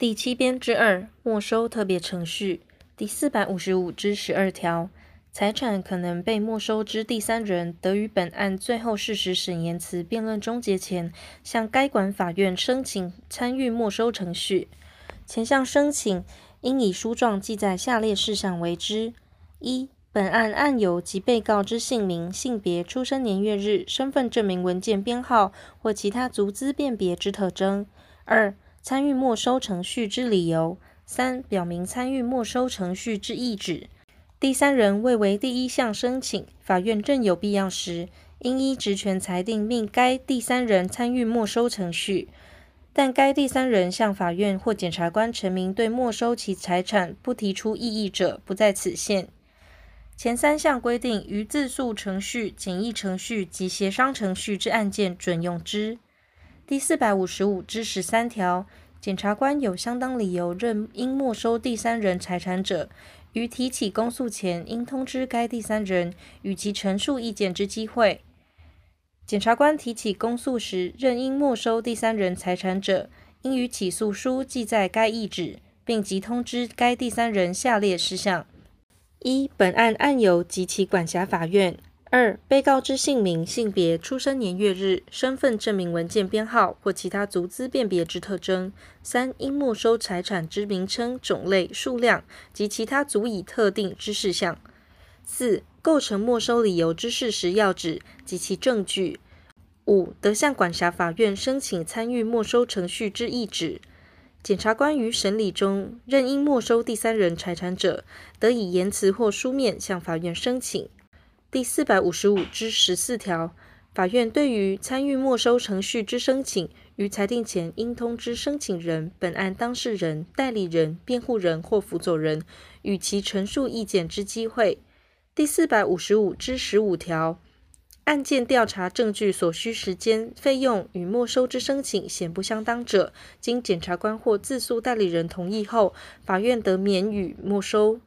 第七编之二没收特别程序第四百五十五之十二条，财产可能被没收之第三人，得于本案最后事实审言词辩论终结前，向该管法院申请参与没收程序。前项申请应以书状记载下列事项为之：一、本案案由及被告之姓名、性别、出生年月日、身份证明文件编号或其他足资辨别之特征；二、参与没收程序之理由；三、表明参与没收程序之意旨。第三人未为第一项申请，法院正有必要时，应依职权裁定命该第三人参与没收程序。但该第三人向法院或检察官陈明对没收其财产不提出异议者，不在此限。前三项规定于自诉程序、简易程序及协商程序之案件准用之。第四百五十五之十三条，检察官有相当理由认应没收第三人财产者，于提起公诉前，应通知该第三人与其陈述意见之机会。检察官提起公诉时，认应没收第三人财产者，应于起诉书记载该意旨，并即通知该第三人下列事项：一、本案案由及其管辖法院；二、被告之姓名、性别、出生年月日、身份证明文件编号或其他足资辨别之特征；三、应没收财产之名称、种类、数量及其他足以特定之事项；四、构成没收理由之事实要旨及其证据。五、得向管辖法院申请参与没收程序之意旨。检察官于审理中任应没收第三人财产者，得以言辞或书面向法院申请。第四百五十五之十四条，法院对于参与没收程序之申请，于裁定前应通知申请人、本案当事人、代理人、辩护人或辅佐人，与其陈述意见之机会。第四百五十五之十五条，案件调查证据所需时间、费用与没收之申请显不相当者，经检察官或自诉代理人同意后，法院得免予没收。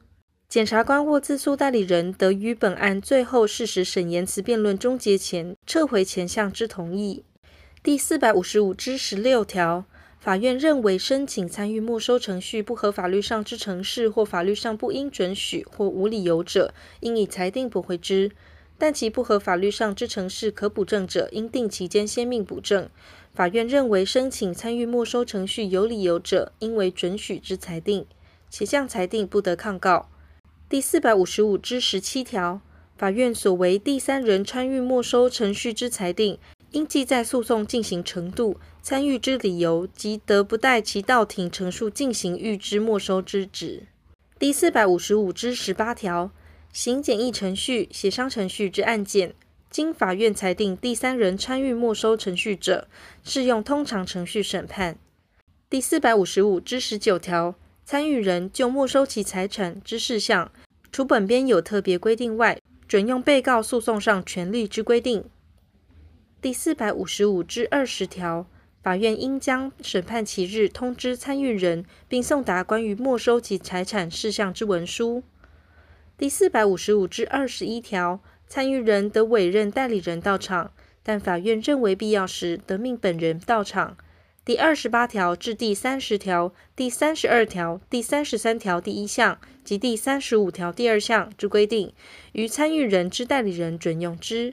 检察官或自诉代理人得于本案最后事实审言词辩论终结前，撤回前项之同意。第四百五十五之十六条。法院认为申请参与没收程序不合法律上之程式，或法律上不应准许或无理由者，应以裁定驳回之；但其不合法律上之程式可补正者，应定期间先命补正。法院认为申请参与没收程序有理由者，应为准许之裁定，且向裁定不得抗告。第四百五十五之十七条，法院所为第三人参与没收程序之裁定，应记载诉讼进行程度、参与之理由及得不待其到庭陈述进行预知没收之旨。第四百五十五之十八条，行简易程序、协商程序之案件，经法院裁定第三人参与没收程序者，适用通常程序审判。第四百五十五之十九条，参与人就没收其财产之事项，除本编有特别规定外，准用被告诉讼上权利之规定。第四百五十五至二十条，法院应将审判期日通知参与人，并送达关于没收其财产事项之文书。第四百五十五至二十一条，参与人得委任代理人到场，但法院认为必要时，得命本人到场。第二十八条至第三十条、第三十二条、第三十三条第一项及第三十五条第二项之规定，于参与人之代理人准用之。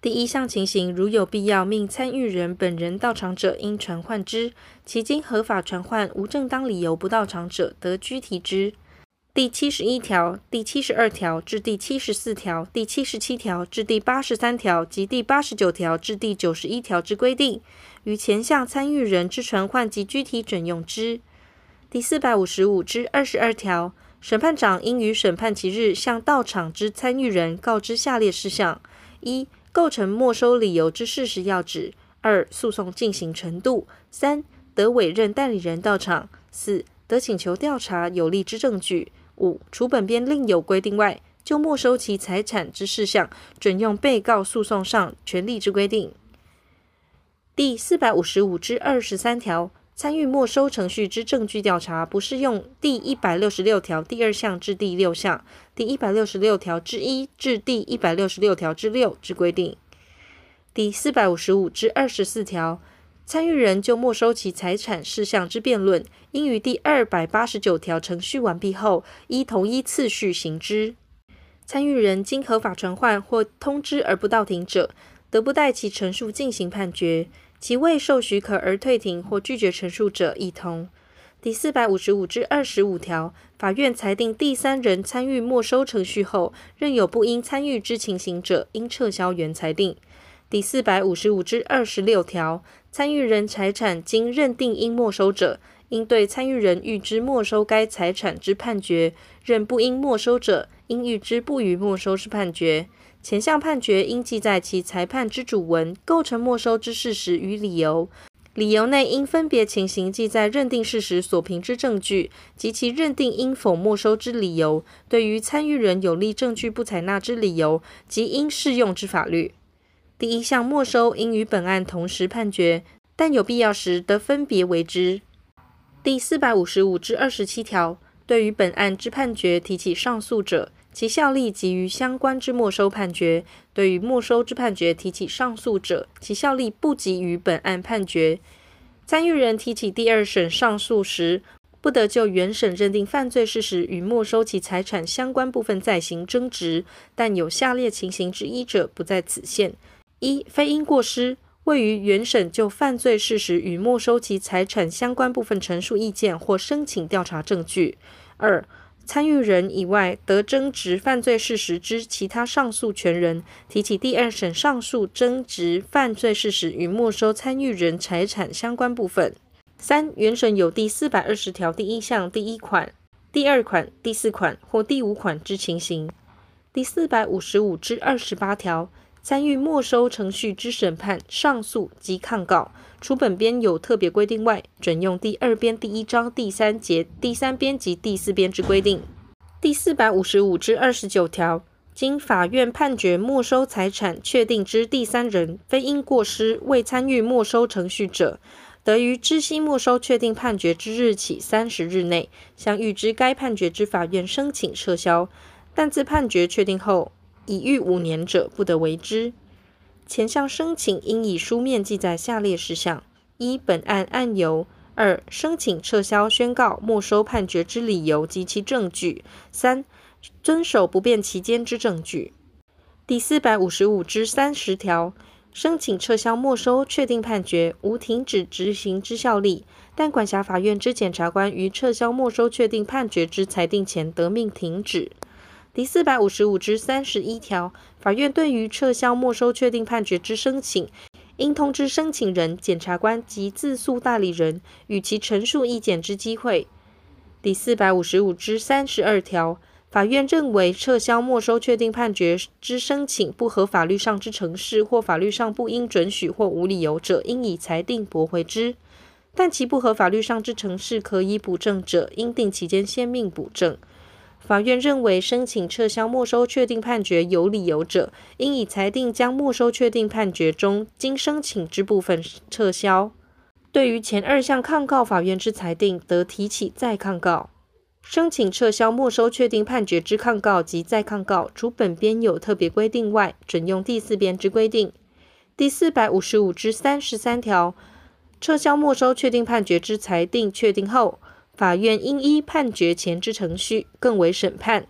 第一项情形，如有必要命参与人本人到场者，应传唤之；其经合法传唤无正当理由不到场者，得拘提之。第七十一条、第七十二条至第七十四条、第七十七条至第八十三条及第八十九条至第九十一条之规定，于前项参与人之传唤及具体准用之。第四百五十五之二十二条，审判长应于审判其日向到场之参与人告知下列事项：一、构成没收理由之事实要旨；二、诉讼进行程度；三、得委任代理人到场；四、得请求调查有力之证据；五、除本编另有规定外，就没收其财产之事项，准用被告诉讼上权利之规定。第四百五十五之二十三条。参与没收程序之证据调查，不适用第一百六十六条第二项至第六项、第一百六十六条之一至第一百六十六条之六之规定。第四百五十五之二十四条，参与人就没收其财产事项之辩论，应于第二百八十九条程序完毕后，依同一次序行之。参与人经合法传唤或通知而不到庭者，得不待其陈述进行判决；其未受许可而退庭或拒绝陈述者，亦同。第四百五十五至二十五条，法院裁定第三人参与没收程序后，任有不应参与之情形者，应撤销原裁定。第四百五十五至二十六条，参与人财产经认定应没收者，应对参与人预知没收该财产之判决；认不应没收者，应预知不予没收之判决。前项判决应记载其裁判之主文、构成没收之事实与理由。理由内应分别情形记载认定事实所凭之证据及其认定应否没收之理由。对于参与人有利证据不采纳之理由及应适用之法律。第一项没收应与本案同时判决，但有必要时得分别为之。第四百五十五至二十七条，对于本案之判决提起上诉者，其效力及于相关之没收判决；对于没收之判决提起上诉者，其效力不及于本案判决。参与人提起第二审上诉时，不得就原审认定犯罪事实与没收其财产相关部分再行争执，但有下列情形之一者，不在此限。一、非因过失，未于原审就犯罪事实与没收其财产相关部分陈述意见或申请调查证据；二、参与人以外得争执犯罪事实之其他上诉权人提起第二审上诉争执犯罪事实与没收参与人财产相关部分；三、原审有第四百二十条第一项第一款、第二款、第四款或第五款之情形；第四百五十五之二十八条。参与没收程序之审判、上诉及抗告，除本编有特别规定外，准用第二编第一章第三节、第三编及第四编之规定。第四百五十五之二十九条，经法院判决没收财产确定之第三人，非因过失未参与没收程序者，得于知悉没收确定判决之日起三十日内，向预知该判决之法院申请撤销，但自判决确定后，已逾五年者，不得为之。前项申请应以书面记载下列事项：一、本案案由；二、申请撤销、宣告没收判决之理由及其证据；三、遵守不变期间之证据。第四百五十五之三十条，申请撤销没收确定判决，无停止执行之效力，但管辖法院之检察官于撤销没收确定判决之裁定前，得命停止。第四百五十五之三十一条，法院对于撤销没收确定判决之申请，应通知申请人、检察官及自诉代理人与其陈述意见之机会。第四百五十五之三十二条，法院认为撤销没收确定判决之申请不合法律上之程式或法律上不应准许或无理由者，应以裁定驳回之；但其不合法律上之程式可以补正者，应定期间先命补正。法院认为申请撤销没收确定判决有理由者，应以裁定将没收确定判决中经申请之部分撤销。对于前二项抗告法院之裁定，得提起再抗告。申请撤销没收确定判决之抗告及再抗告，除本编有特别规定外，准用第四编之规定。第四百五十五之三十三条，撤销没收确定判决之裁定确定后，法院应依判决前之程序，更为审判。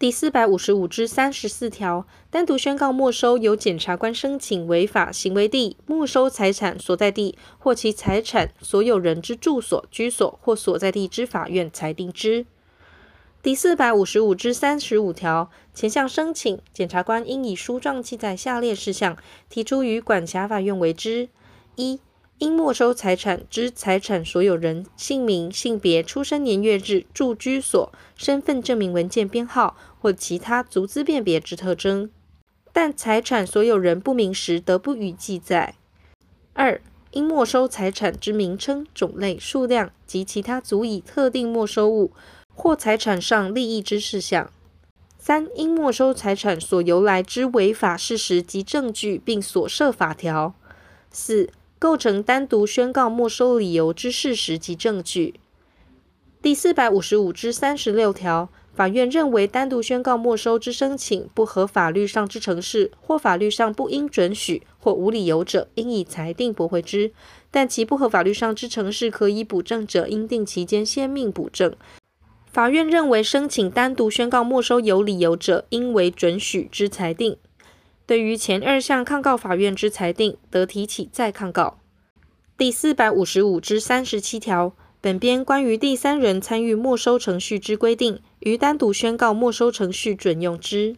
第四百五十五之三十四条，单独宣告没收由检察官申请违法行为地、没收财产所在地或其财产所有人之住所、居所或所在地之法院裁定之。第四百五十五之三十五条，前项申请，检察官应以书状记载下列事项，提出于管辖法院为之：一。应没收财产之财产所有人姓名、性别、出生年月日、住居所、身份证明文件编号或其他足资辨别之特征，但财产所有人不明时，得不予记载。二、应没收财产之名称、种类、数量及其他足以特定没收物或财产上利益之事项。三、应没收财产所由来之违法事实及证据，并所涉法条。四、构成单独宣告没收理由之事实及证据。第四百五十五之三十六条，法院认为单独宣告没收之申请不合法律上之程式，或法律上不应准许，或无理由者，应以裁定驳回之。但其不合法律上之程式可以补正者，应定期间先命补正。法院认为申请单独宣告没收有理由者，应为准许之裁定。对于前二项抗告法院之裁定，得提起再抗告。第四百五十五之三十七条，本编关于第三人参与没收程序之规定，于单独宣告没收程序准用之。